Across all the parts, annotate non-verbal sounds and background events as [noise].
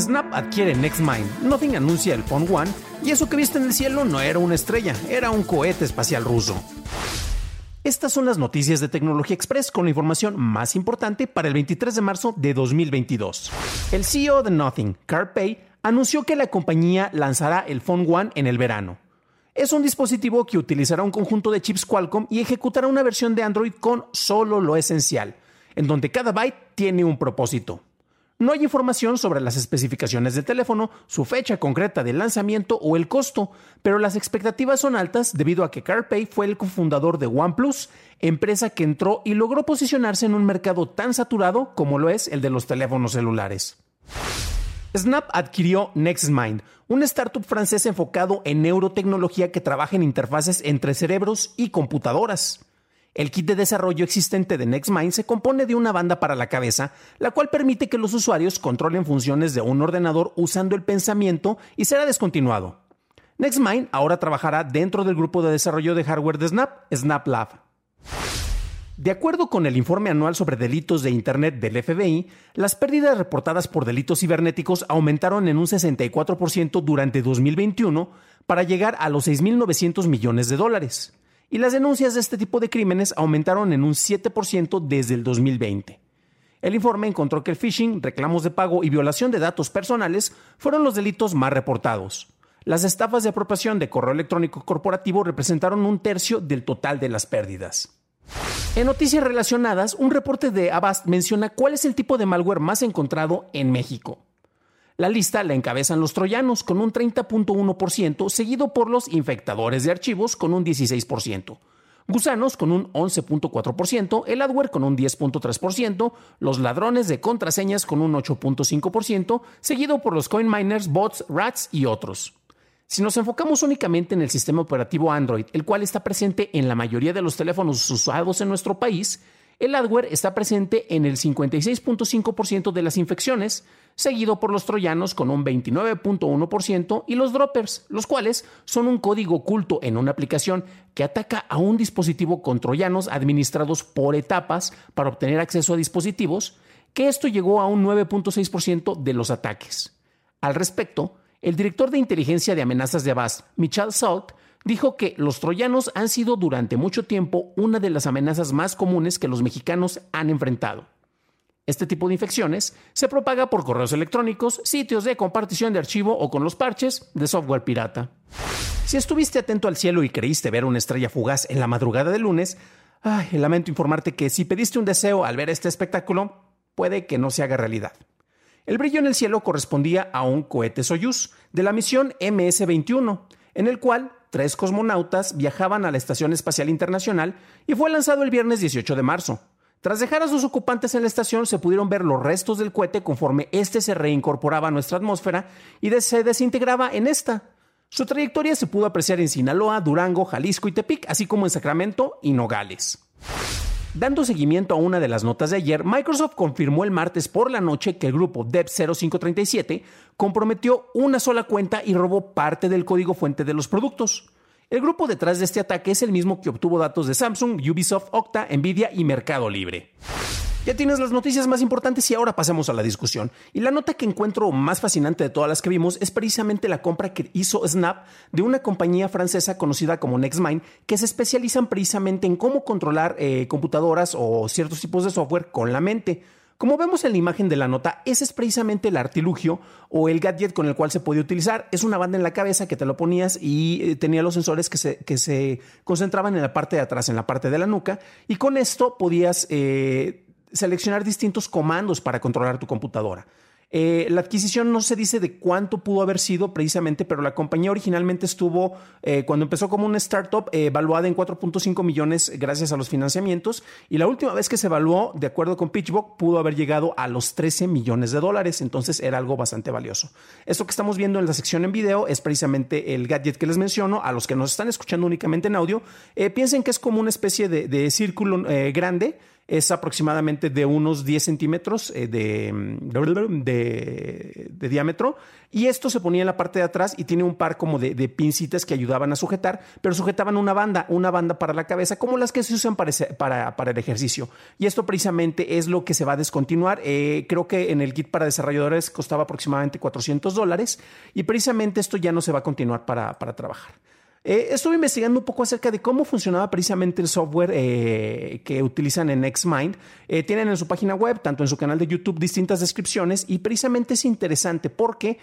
Snap adquiere NextMind, Nothing anuncia el Phone One y eso que viste en el cielo no era una estrella, era un cohete espacial ruso. Estas son las noticias de Tecnología Express con la información más importante para el 23 de marzo de 2022. El CEO de Nothing, Carl Pay, anunció que la compañía lanzará el Phone One en el verano. Es un dispositivo que utilizará un conjunto de chips Qualcomm y ejecutará una versión de Android con solo lo esencial, en donde cada byte tiene un propósito. No hay información sobre las especificaciones del teléfono, su fecha concreta de lanzamiento o el costo, pero las expectativas son altas debido a que CarPay fue el cofundador de OnePlus, empresa que entró y logró posicionarse en un mercado tan saturado como lo es el de los teléfonos celulares. Snap adquirió NextMind, una startup francesa enfocado en neurotecnología que trabaja en interfaces entre cerebros y computadoras. El kit de desarrollo existente de NextMind se compone de una banda para la cabeza, la cual permite que los usuarios controlen funciones de un ordenador usando el pensamiento y será descontinuado. NextMind ahora trabajará dentro del grupo de desarrollo de hardware de Snap, Snap Lab. De acuerdo con el informe anual sobre delitos de Internet del FBI, las pérdidas reportadas por delitos cibernéticos aumentaron en un 64% durante 2021 para llegar a los 6.900 millones de dólares. Y las denuncias de este tipo de crímenes aumentaron en un 7% desde el 2020. El informe encontró que el phishing, reclamos de pago y violación de datos personales fueron los delitos más reportados. Las estafas de apropiación de correo electrónico corporativo representaron un tercio del total de las pérdidas. En noticias relacionadas, un reporte de Avast menciona cuál es el tipo de malware más encontrado en México. La lista la encabezan los troyanos con un 30.1%, seguido por los infectadores de archivos con un 16%, gusanos con un 11.4%, el adware con un 10.3%, los ladrones de contraseñas con un 8.5%, seguido por los coin miners, bots, rats y otros. Si nos enfocamos únicamente en el sistema operativo Android, el cual está presente en la mayoría de los teléfonos usados en nuestro país, el adware está presente en el 56.5% de las infecciones, seguido por los troyanos con un 29.1% y los droppers, los cuales son un código oculto en una aplicación que ataca a un dispositivo con troyanos administrados por etapas para obtener acceso a dispositivos, que esto llegó a un 9.6% de los ataques. Al respecto, el director de inteligencia de amenazas de Avast, Michal Salt, dijo que los troyanos han sido durante mucho tiempo una de las amenazas más comunes que los mexicanos han enfrentado. Este tipo de infecciones se propaga por correos electrónicos, sitios de compartición de archivo o con los parches de software pirata. Si estuviste atento al cielo y creíste ver una estrella fugaz en la madrugada del lunes, lamento informarte que si pediste un deseo al ver este espectáculo, puede que no se haga realidad. El brillo en el cielo correspondía a un cohete Soyuz de la misión MS-21, en el cual tres cosmonautas viajaban a la Estación Espacial Internacional y fue lanzado el viernes 18 de marzo. Tras dejar a sus ocupantes en la estación, se pudieron ver los restos del cohete conforme éste se reincorporaba a nuestra atmósfera y se desintegraba en esta. Su trayectoria se pudo apreciar en Sinaloa, Durango, Jalisco y Tepic, así como en Sacramento y Nogales. Dando seguimiento a una de las notas de ayer, Microsoft confirmó el martes por la noche que el grupo Dev0537 comprometió una sola cuenta y robó parte del código fuente de los productos. El grupo detrás de este ataque es el mismo que obtuvo datos de Samsung, Ubisoft, Okta, Nvidia y Mercado Libre. Ya tienes las noticias más importantes y ahora pasemos a la discusión. Y la nota que encuentro más fascinante de todas las que vimos es precisamente la compra que hizo Snap de una compañía francesa conocida como NextMind, que se especializan precisamente en cómo controlar eh, computadoras o ciertos tipos de software con la mente. Como vemos en la imagen de la nota, ese es precisamente el artilugio o el gadget con el cual se podía utilizar. Es una banda en la cabeza que te lo ponías y eh, tenía los sensores que se, que se concentraban en la parte de atrás, en la parte de la nuca, y con esto podías eh, seleccionar distintos comandos para controlar tu computadora. Eh, la adquisición no se dice de cuánto pudo haber sido precisamente, pero la compañía originalmente estuvo, eh, cuando empezó como una startup, eh, evaluada en 4.5 millones gracias a los financiamientos. Y la última vez que se evaluó, de acuerdo con PitchBook, pudo haber llegado a los 13 millones de dólares. Entonces era algo bastante valioso. Esto que estamos viendo en la sección en video es precisamente el gadget que les menciono. A los que nos están escuchando únicamente en audio, piensen que es como una especie de círculo grande es aproximadamente de unos 10 centímetros eh, de, de, diámetro. Y esto se ponía en la parte de atrás y tiene un par como de, pincitas que ayudaban a sujetar, pero sujetaban una banda, una banda para la cabeza, como las que se usan para, para, el ejercicio. Y esto precisamente es lo que se va a descontinuar. Eh, creo que en el kit para desarrolladores costaba aproximadamente 400 dólares y precisamente esto ya no se va a continuar para, para trabajar. Eh, estuve investigando un poco acerca de cómo funcionaba precisamente el software eh, que utilizan en XMind. Eh, tienen en su página web, tanto en su canal de YouTube, distintas descripciones y precisamente es interesante porque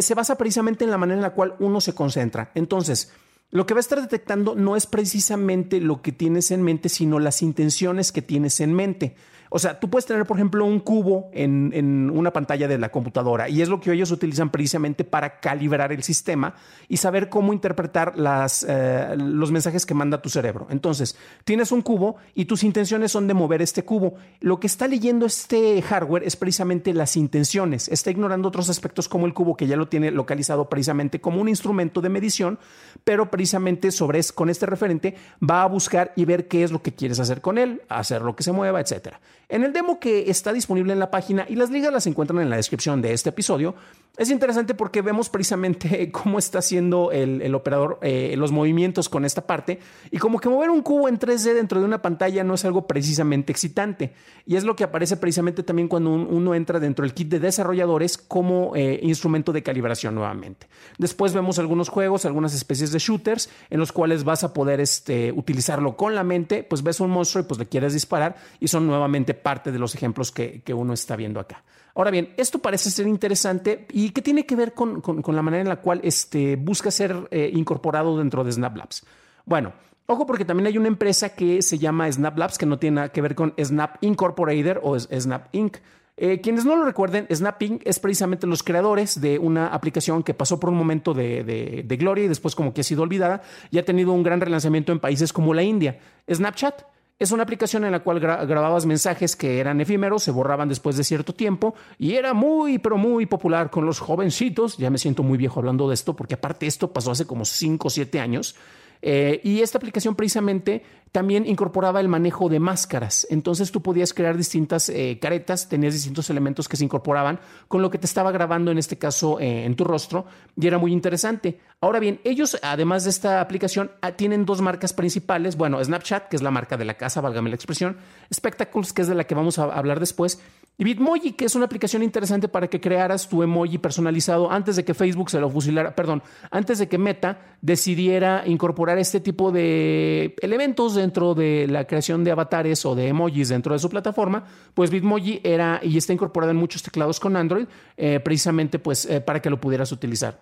se basa precisamente en la manera en la cual uno se concentra. Entonces, lo que va a estar detectando no es precisamente lo que tienes en mente, sino las intenciones que tienes en mente. O sea, tú puedes tener, por ejemplo, un cubo en, una pantalla de la computadora y es lo que ellos utilizan precisamente para calibrar el sistema y saber cómo interpretar las, eh, los mensajes que manda tu cerebro. Entonces, tienes un cubo y tus intenciones son de mover este cubo. Lo que está leyendo este hardware es precisamente las intenciones. Está ignorando otros aspectos como el cubo que ya lo tiene localizado precisamente como un instrumento de medición, pero precisamente sobre con este referente va a buscar y ver qué es lo que quieres hacer con él, hacer lo que se mueva, etcétera. En el demo que está disponible en la página y las ligas las encuentran en la descripción de este episodio, es interesante porque vemos precisamente [laughs] cómo está haciendo el, operador eh, los movimientos con esta parte y como que mover un cubo en 3D dentro de una pantalla no es algo precisamente excitante y es lo que aparece precisamente también cuando uno entra dentro del kit de desarrolladores como eh, instrumento de calibración nuevamente. Después vemos algunos juegos, algunas especies de shooters en los cuales vas a poder este, utilizarlo con la mente, pues ves un monstruo y pues le quieres disparar y son nuevamente parte de los ejemplos que uno está viendo acá. Ahora bien, esto parece ser interesante y que tiene que ver con, la manera en la cual este, busca ser eh, incorporado dentro de Snap Labs. Bueno, ojo porque también hay una empresa que se llama Snap Labs que no tiene nada que ver con Snap Incorporated o Snap Inc. Eh, quienes no lo recuerden, Snap Inc. es precisamente los creadores de una aplicación que pasó por un momento de, de gloria y después como que ha sido olvidada y ha tenido un gran relanzamiento en países como la India. Snapchat es una aplicación en la cual grababas mensajes que eran efímeros, se borraban después de cierto tiempo y era muy, pero muy popular con los jovencitos. Ya me siento muy viejo hablando de esto porque aparte esto pasó hace como 5 o 7 años. Eh, y esta aplicación precisamente también incorporaba el manejo de máscaras. Entonces tú podías crear distintas eh, caretas, tenías distintos elementos que se incorporaban con lo que te estaba grabando, en este caso eh, en tu rostro, y era muy interesante. Ahora bien, ellos, además de esta aplicación, ah, tienen dos marcas principales. Bueno, Snapchat, que es la marca de la casa, válgame la expresión, Spectacles, que es de la que vamos a hablar después, y Bitmoji, que es una aplicación interesante para que crearas tu emoji personalizado antes de que Facebook se lo fusilara, perdón, antes de que Meta decidiera incorporar este tipo de elementos dentro de la creación de avatares o de emojis dentro de su plataforma, pues Bitmoji era y está incorporado en muchos teclados con Android, eh, precisamente pues eh, para que lo pudieras utilizar.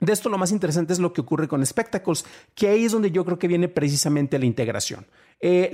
De esto lo más interesante es lo que ocurre con Spectacles, que ahí es donde yo creo que viene precisamente la integración. Eh,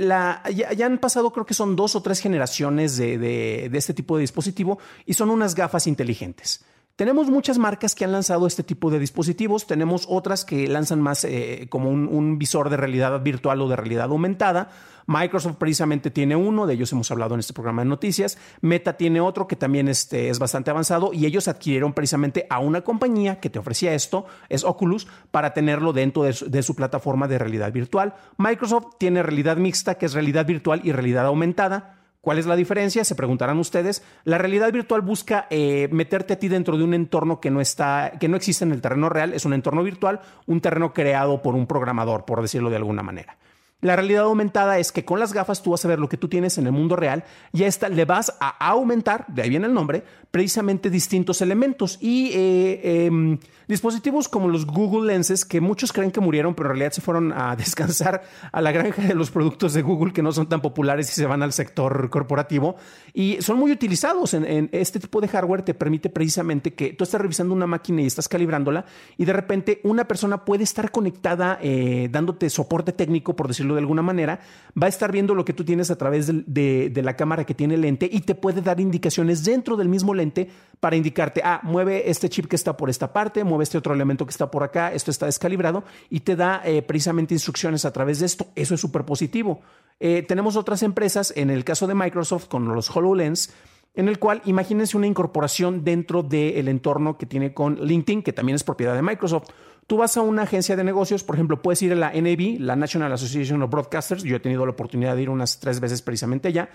ya, han pasado, creo que son dos o tres generaciones de este tipo de dispositivo y son unas gafas inteligentes. Tenemos muchas marcas que han lanzado este tipo de dispositivos, tenemos otras que lanzan más eh, como un, visor de realidad virtual o de realidad aumentada. Microsoft precisamente tiene uno, de ellos hemos hablado en este programa de noticias. Meta tiene otro que también este, es bastante avanzado y ellos adquirieron precisamente a una compañía que te ofrecía esto, es Oculus, para tenerlo dentro de de su plataforma de realidad virtual. Microsoft tiene realidad mixta, que es realidad virtual y realidad aumentada. ¿Cuál es la diferencia? Se preguntarán ustedes. La realidad virtual busca eh, meterte a ti dentro de un entorno que no está, que no existe en el terreno real. Es un entorno virtual, un terreno creado por un programador, por decirlo de alguna manera. La realidad aumentada es que con las gafas tú vas a ver lo que tú tienes en el mundo real y a esta le vas a aumentar, de ahí viene el nombre, precisamente distintos elementos. Y eh, em, dispositivos como los Google Lenses, que muchos creen que murieron, pero en realidad se fueron a [laughs] descansar a la granja de los productos de Google que no son tan populares y se van al sector corporativo. Y son muy utilizados en, este tipo de hardware, te permite precisamente que tú estás revisando una máquina y estás calibrándola y de repente una persona puede estar conectada eh, dándote soporte técnico, por decirlo de alguna manera, va a estar viendo lo que tú tienes a través de, la cámara que tiene el lente y te puede dar indicaciones dentro del mismo lente para indicarte, ah, mueve este chip que está por esta parte, mueve este otro elemento que está por acá, esto está descalibrado y te da eh, precisamente instrucciones a través de esto. Eso es súper positivo. Eh, tenemos otras empresas, en el caso de Microsoft con los HoloLens, en el cual imagínense una incorporación dentro del entorno que tiene con LinkedIn, que también es propiedad de Microsoft. Tú vas a una agencia de negocios, por ejemplo, puedes ir a la NAB, la National Association of Broadcasters, yo he tenido la oportunidad de ir unas tres veces precisamente allá,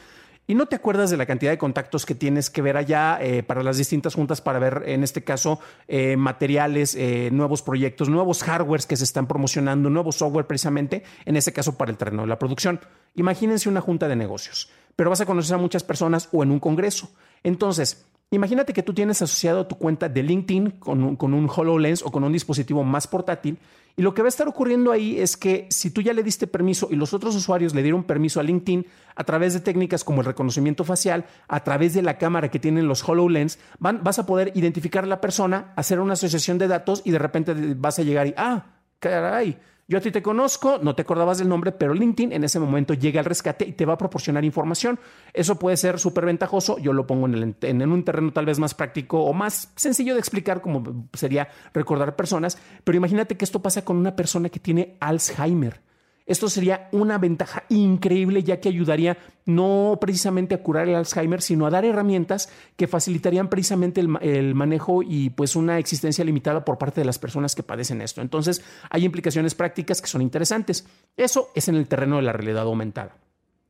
y no te acuerdas de la cantidad de contactos que tienes que ver allá eh, para las distintas juntas para ver, en este caso, eh, materiales, eh, nuevos proyectos, nuevos hardwares que se están promocionando, nuevo software precisamente, en este caso para el terreno de la producción. Imagínense una junta de negocios, pero vas a conocer a muchas personas o en un congreso. Entonces, Imagínate que tú tienes asociado tu cuenta de LinkedIn con un, con un HoloLens o con un dispositivo más portátil y lo que va a estar ocurriendo ahí es que si tú ya le diste permiso y los otros usuarios le dieron permiso a LinkedIn a través de técnicas como el reconocimiento facial, a través de la cámara que tienen los HoloLens, van, vas a poder identificar a la persona, hacer una asociación de datos y de repente vas a llegar y, ah, caray, yo a ti te conozco, no te acordabas del nombre, pero LinkedIn en ese momento llega al rescate y te va a proporcionar información. Eso puede ser súper ventajoso. Yo lo pongo en, en, un terreno tal vez más práctico o más sencillo de explicar, como sería recordar personas. Pero imagínate que esto pasa con una persona que tiene Alzheimer. Esto sería una ventaja increíble ya que ayudaría no precisamente a curar el Alzheimer, sino a dar herramientas que facilitarían precisamente el, manejo y pues una existencia limitada por parte de las personas que padecen esto. Entonces hay implicaciones prácticas que son interesantes. Eso es en el terreno de la realidad aumentada.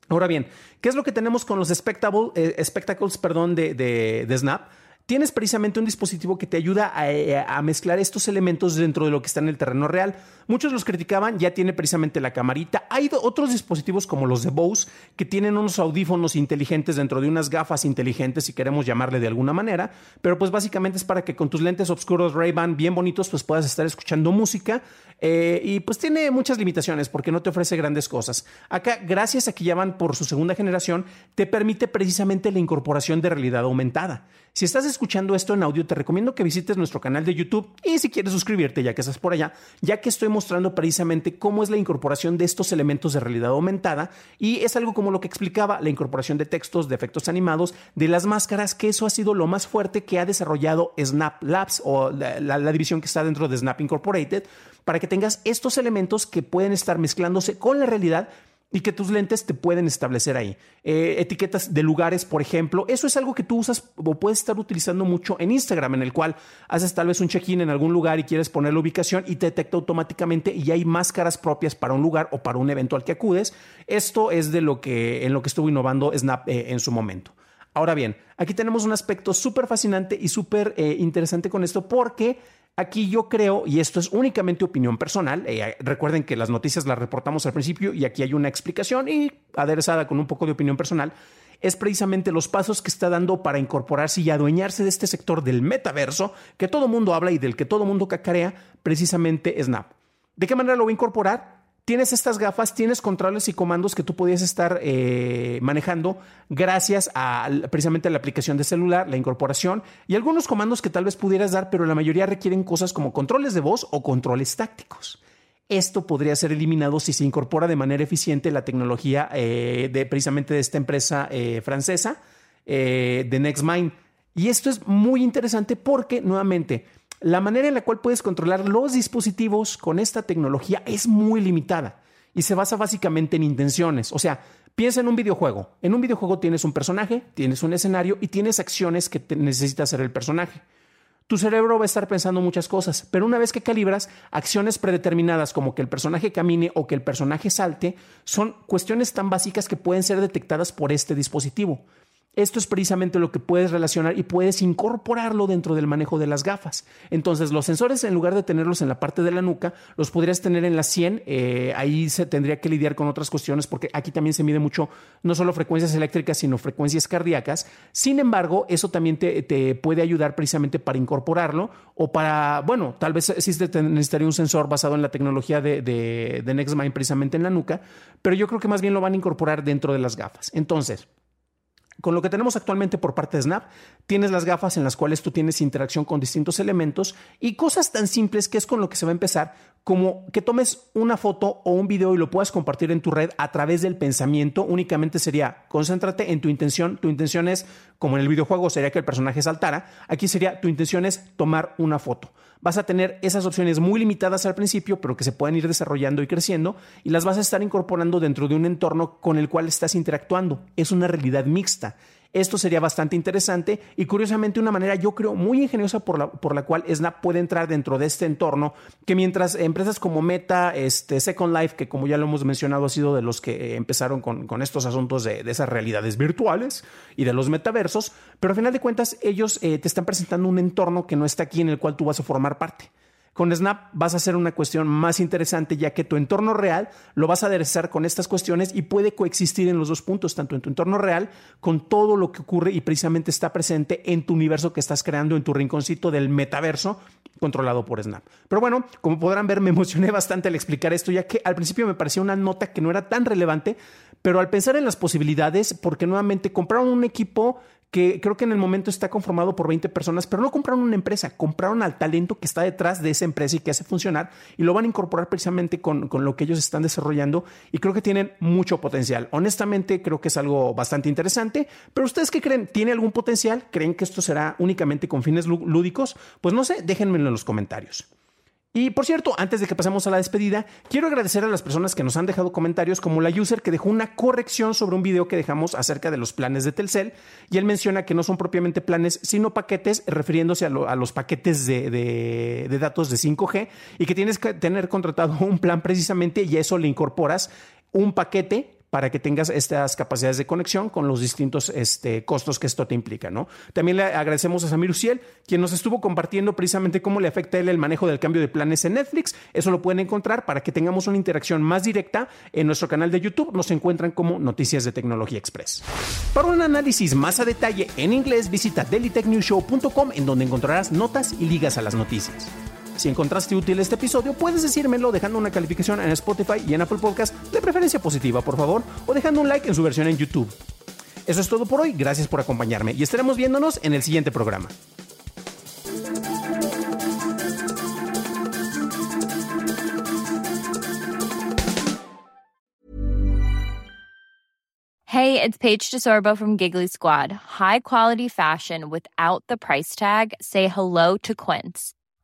Ahora bien, ¿qué es lo que tenemos con los eh, spectacles perdón, de Snap? Tienes precisamente un dispositivo que te ayuda eh, a, mezclar estos elementos dentro de lo que está en el terreno real. Muchos los criticaban, ya tiene precisamente la camarita. Hay otros dispositivos como los de Bose que tienen unos audífonos inteligentes dentro de unas gafas inteligentes, si queremos llamarle de alguna manera, pero pues básicamente es para que con tus lentes oscuros Ray-Ban bien bonitos pues puedas estar escuchando música eh, y pues tiene muchas limitaciones porque no te ofrece grandes cosas. Acá, gracias a que ya van por su segunda generación, te permite precisamente la incorporación de realidad aumentada. Si estás escuchando esto en audio, te recomiendo que visites nuestro canal de YouTube y si quieres suscribirte ya que estás por allá, ya que estoy mostrando precisamente cómo es la incorporación de estos elementos de realidad aumentada y es algo como lo que explicaba, la incorporación de textos, de efectos animados, de las máscaras, que eso ha sido lo más fuerte que ha desarrollado Snap Labs o la división que está dentro de Snap Incorporated para que tengas estos elementos que pueden estar mezclándose con la realidad y que tus lentes te pueden establecer ahí. Eh, etiquetas de lugares, por ejemplo, eso es algo que tú usas o puedes estar utilizando mucho en Instagram, en el cual haces tal vez un check-in en algún lugar y quieres poner la ubicación y te detecta automáticamente y hay máscaras propias para un lugar o para un evento al que acudes. Esto es de lo que en lo que estuvo innovando Snap eh, en su momento. Ahora bien, aquí tenemos un aspecto súper fascinante y súper eh, interesante con esto porque Aquí yo creo, y esto es únicamente opinión personal, eh, recuerden que las noticias las reportamos al principio y aquí hay una explicación y aderezada con un poco de opinión personal, es precisamente los pasos que está dando para incorporarse y adueñarse de este sector del metaverso que todo mundo habla y del que todo mundo cacarea, precisamente Snap. ¿De qué manera lo va a incorporar? Tienes estas gafas, tienes controles y comandos que tú podías estar eh, manejando gracias a precisamente la aplicación de celular, la incorporación y algunos comandos que tal vez pudieras dar, pero la mayoría requieren cosas como controles de voz o controles tácticos. Esto podría ser eliminado si se incorpora de manera eficiente la tecnología eh, de precisamente de esta empresa eh, francesa de NextMind. Y esto es muy interesante porque, nuevamente, la manera en la cual puedes controlar los dispositivos con esta tecnología es muy limitada y se basa básicamente en intenciones. O sea, piensa en un videojuego. En un videojuego tienes un personaje, tienes un escenario y tienes acciones que necesita hacer el personaje. Tu cerebro va a estar pensando muchas cosas, pero una vez que calibras, acciones predeterminadas como que el personaje camine o que el personaje salte son cuestiones tan básicas que pueden ser detectadas por este dispositivo. Esto es precisamente lo que puedes relacionar y puedes incorporarlo dentro del manejo de las gafas. Entonces, los sensores, en lugar de tenerlos en la parte de la nuca, los podrías tener en la 100. Eh, ahí se tendría que lidiar con otras cuestiones porque aquí también se mide mucho no solo frecuencias eléctricas, sino frecuencias cardíacas. Sin embargo, eso también te, puede ayudar precisamente para incorporarlo o para, bueno, tal vez sí necesitaría un sensor basado en la tecnología de, de, de NextMind precisamente en la nuca, pero yo creo que más bien lo van a incorporar dentro de las gafas. Entonces, con lo que tenemos actualmente por parte de Snap, tienes las gafas en las cuales tú tienes interacción con distintos elementos y cosas tan simples que es con lo que se va a empezar, como que tomes una foto o un video y lo puedas compartir en tu red a través del pensamiento. Únicamente sería concéntrate en tu intención. Tu intención es, como en el videojuego sería que el personaje saltara, aquí sería tu intención es tomar una foto vas a tener esas opciones muy limitadas al principio, pero que se pueden ir desarrollando y creciendo, y las vas a estar incorporando dentro de un entorno con el cual estás interactuando. Es una realidad mixta. Esto sería bastante interesante y curiosamente una manera yo creo muy ingeniosa por la, por la cual Snap puede entrar dentro de este entorno que mientras empresas como Meta, este, Second Life, que como ya lo hemos mencionado ha sido de los que empezaron con, estos asuntos de, esas realidades virtuales y de los metaversos, pero al final de cuentas ellos eh, te están presentando un entorno que no está aquí en el cual tú vas a formar parte. Con Snap vas a hacer una cuestión más interesante ya que tu entorno real lo vas a aderezar con estas cuestiones y puede coexistir en los dos puntos, tanto en tu entorno real con todo lo que ocurre y precisamente está presente en tu universo que estás creando en tu rinconcito del metaverso controlado por Snap. Pero bueno, como podrán ver, me emocioné bastante al explicar esto, ya que al principio me parecía una nota que no era tan relevante, pero al pensar en las posibilidades, porque nuevamente compraron un equipo que creo que en el momento está conformado por 20 personas, pero no compraron una empresa, compraron al talento que está detrás de esa empresa y que hace funcionar y lo van a incorporar precisamente con, con, lo que ellos están desarrollando y creo que tienen mucho potencial. Honestamente creo que es algo bastante interesante, pero ustedes qué creen? ¿Tiene algún potencial? ¿Creen que esto será únicamente con fines lúdicos? Pues no sé, déjenmelo en los comentarios. Y por cierto, antes de que pasemos a la despedida, quiero agradecer a las personas que nos han dejado comentarios, como la user que dejó una corrección sobre un video que dejamos acerca de los planes de Telcel. Y él menciona que no son propiamente planes, sino paquetes, refiriéndose a, los paquetes de, de, datos de 5G y que tienes que tener contratado [laughs] un plan precisamente y a eso le incorporas un paquete para que tengas estas capacidades de conexión con los distintos este, costos que esto te implica. También le agradecemos a Samir Uciel, quien nos estuvo compartiendo precisamente cómo le afecta a él el manejo del cambio de planes en Netflix. Eso lo pueden encontrar para que tengamos una interacción más directa en nuestro canal de YouTube. Nos encuentran como Noticias de Tecnología Express. Para un análisis más a detalle en inglés, visita dailytechnewshow.com en donde encontrarás notas y ligas a las noticias. Si encontraste útil este episodio, puedes decírmelo dejando una calificación en Spotify y en Apple Podcast, de preferencia positiva, por favor, o dejando un like en su versión en YouTube. Eso es todo por hoy, gracias por acompañarme y estaremos viéndonos en el siguiente programa. Hey, it's Paige DeSorbo from Giggly Squad. High quality fashion without the price tag. Say hello to Quince.